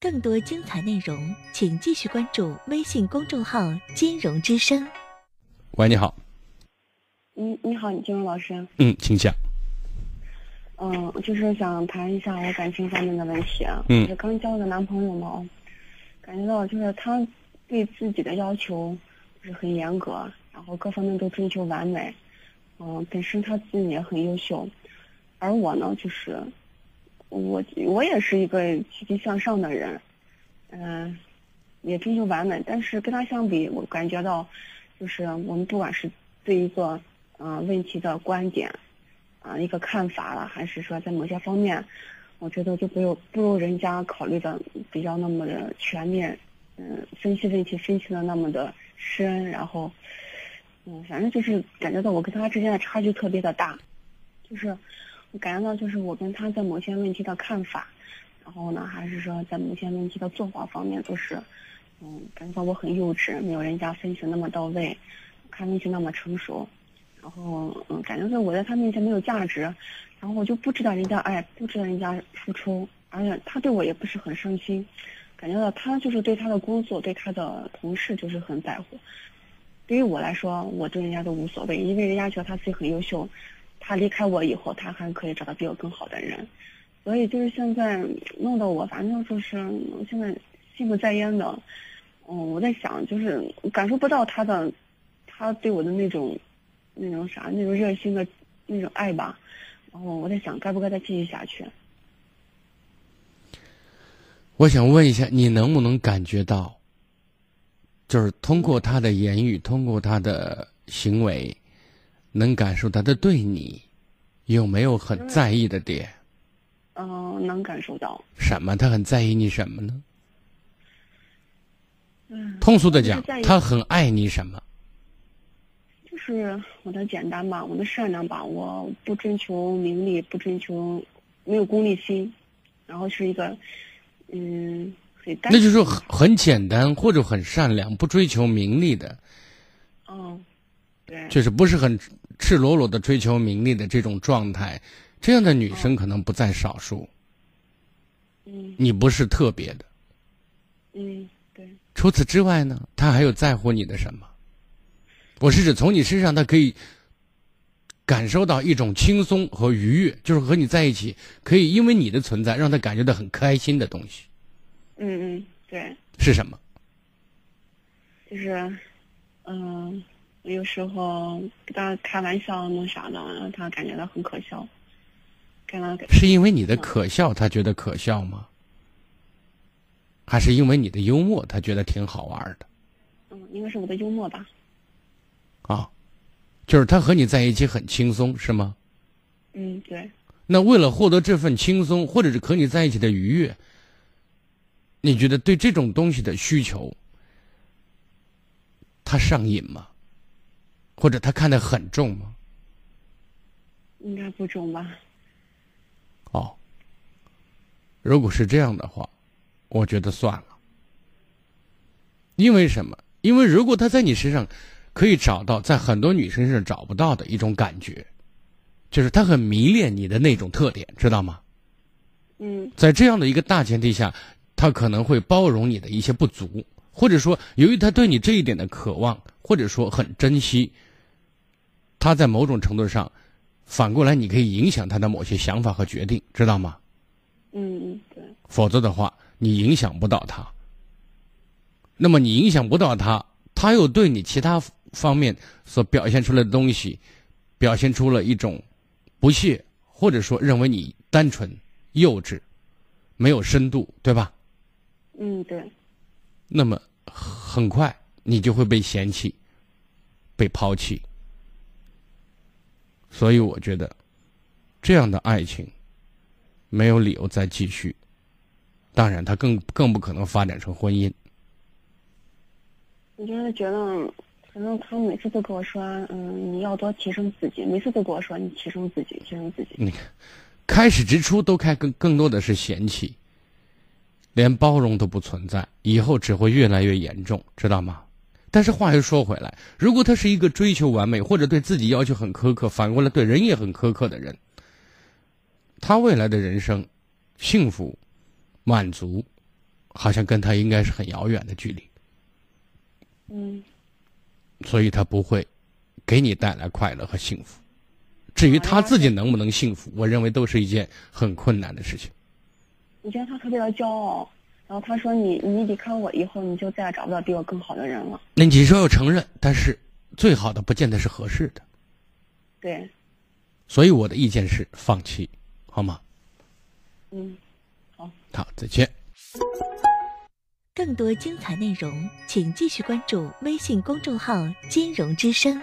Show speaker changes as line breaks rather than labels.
更多精彩内容，请继续关注微信公众号“金融之声”。
喂，你好。
嗯，你好，金融老师。
嗯，请讲。
嗯，就是想谈一下我感情方面的问题啊。
嗯。
我刚交的男朋友嘛，感觉到就是他对自己的要求是很严格，然后各方面都追求完美。嗯，本身他自己也很优秀，而我呢，就是我我也是一个积极向上的人，嗯，也追求完美。但是跟他相比，我感觉到，就是我们不管是对一个嗯问题的观点。啊，一个看法了，还是说在某些方面，我觉得就不如不如人家考虑的比较那么的全面，嗯，分析问题分析的那么的深，然后，嗯，反正就是感觉到我跟他之间的差距特别的大，就是感觉到就是我跟他在某些问题的看法，然后呢，还是说在某些问题的做法方面都是，嗯，感觉到我很幼稚，没有人家分析那么到位，看问题那么成熟。然后，嗯，感觉到我在他面前没有价值，然后我就不知道人家爱，不知道人家付出，而且他对我也不是很上心，感觉到他就是对他的工作，对他的同事就是很在乎。对于我来说，我对人家都无所谓，因为人家觉得他自己很优秀，他离开我以后，他还可以找到比我更好的人，所以就是现在弄得我，反正就是我现在心不在焉的。嗯，我在想，就是感受不到他的，他对我的那种。那种啥，那种热心的那种爱吧，然后我在想，该不该再继续下去？
我想问一下，你能不能感觉到，就是通过他的言语，通过他的行为，能感受到他对你有没有很在意的点？
嗯，能感受到。
什么？他很在意你什么呢？
嗯。
通俗的讲，他很爱你什么？
就是我的简单吧，我的善良吧，我不追求名利，不追求，没有功利心，然后是一个，嗯，很。
那就是很很简单或者很善良，不追求名利的。
嗯，对。
就是不是很赤裸裸的追求名利的这种状态，这样的女生可能不在少数。
嗯。
你不是特别的。
嗯，对。
除此之外呢，他还有在乎你的什么？我是指从你身上，他可以感受到一种轻松和愉悦，就是和你在一起，可以因为你的存在让他感觉到很开心的东西。
嗯嗯，对。
是什么？
就是，嗯，有时候跟他开玩笑弄啥的，让他感觉到很可笑。跟他
是因为你的可笑，他觉得可笑吗？还是因为你的幽默，他觉得挺好玩的？
嗯，应该是我的幽默吧。
啊，就是他和你在一起很轻松，是吗？
嗯，对。
那为了获得这份轻松，或者是和你在一起的愉悦，你觉得对这种东西的需求，他上瘾吗？或者他看得很重吗？
应该不重吧。
哦，如果是这样的话，我觉得算了。因为什么？因为如果他在你身上。可以找到在很多女生身上找不到的一种感觉，就是他很迷恋你的那种特点，知道吗？
嗯，
在这样的一个大前提下，他可能会包容你的一些不足，或者说由于他对你这一点的渴望，或者说很珍惜，他在某种程度上，反过来你可以影响他的某些想法和决定，知道吗？
嗯嗯，对。
否则的话，你影响不到他。那么你影响不到他，他又对你其他。方面所表现出来的东西，表现出了一种不屑，或者说认为你单纯、幼稚、没有深度，对吧？
嗯，对。
那么很快你就会被嫌弃、被抛弃，所以我觉得这样的爱情没有理由再继续。当然，他更更不可能发展成婚姻。
我就是觉得。反正他每次都跟我说：“嗯，你要多提升自己。”每次都跟我说：“你提升自己，提升自己。”
你看，开始之初都开更更多的是嫌弃，连包容都不存在，以后只会越来越严重，知道吗？但是话又说回来，如果他是一个追求完美或者对自己要求很苛刻，反过来对人也很苛刻的人，他未来的人生幸福满足，好像跟他应该是很遥远的距离，
嗯
所以他不会给你带来快乐和幸福。至于他自己能不能幸福，我认为都是一件很困难的事情。
我觉得他特别的骄傲。然后他说你你离开我以后，你就再也找不到比我更好的人了。
那你说要承认，但是最好的不见得是合适的。
对，
所以我的意见是放弃，好吗？
嗯，好，
好，再见。
更多精彩内容，请继续关注微信公众号“金融之声”。